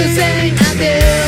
Suzanne Adele.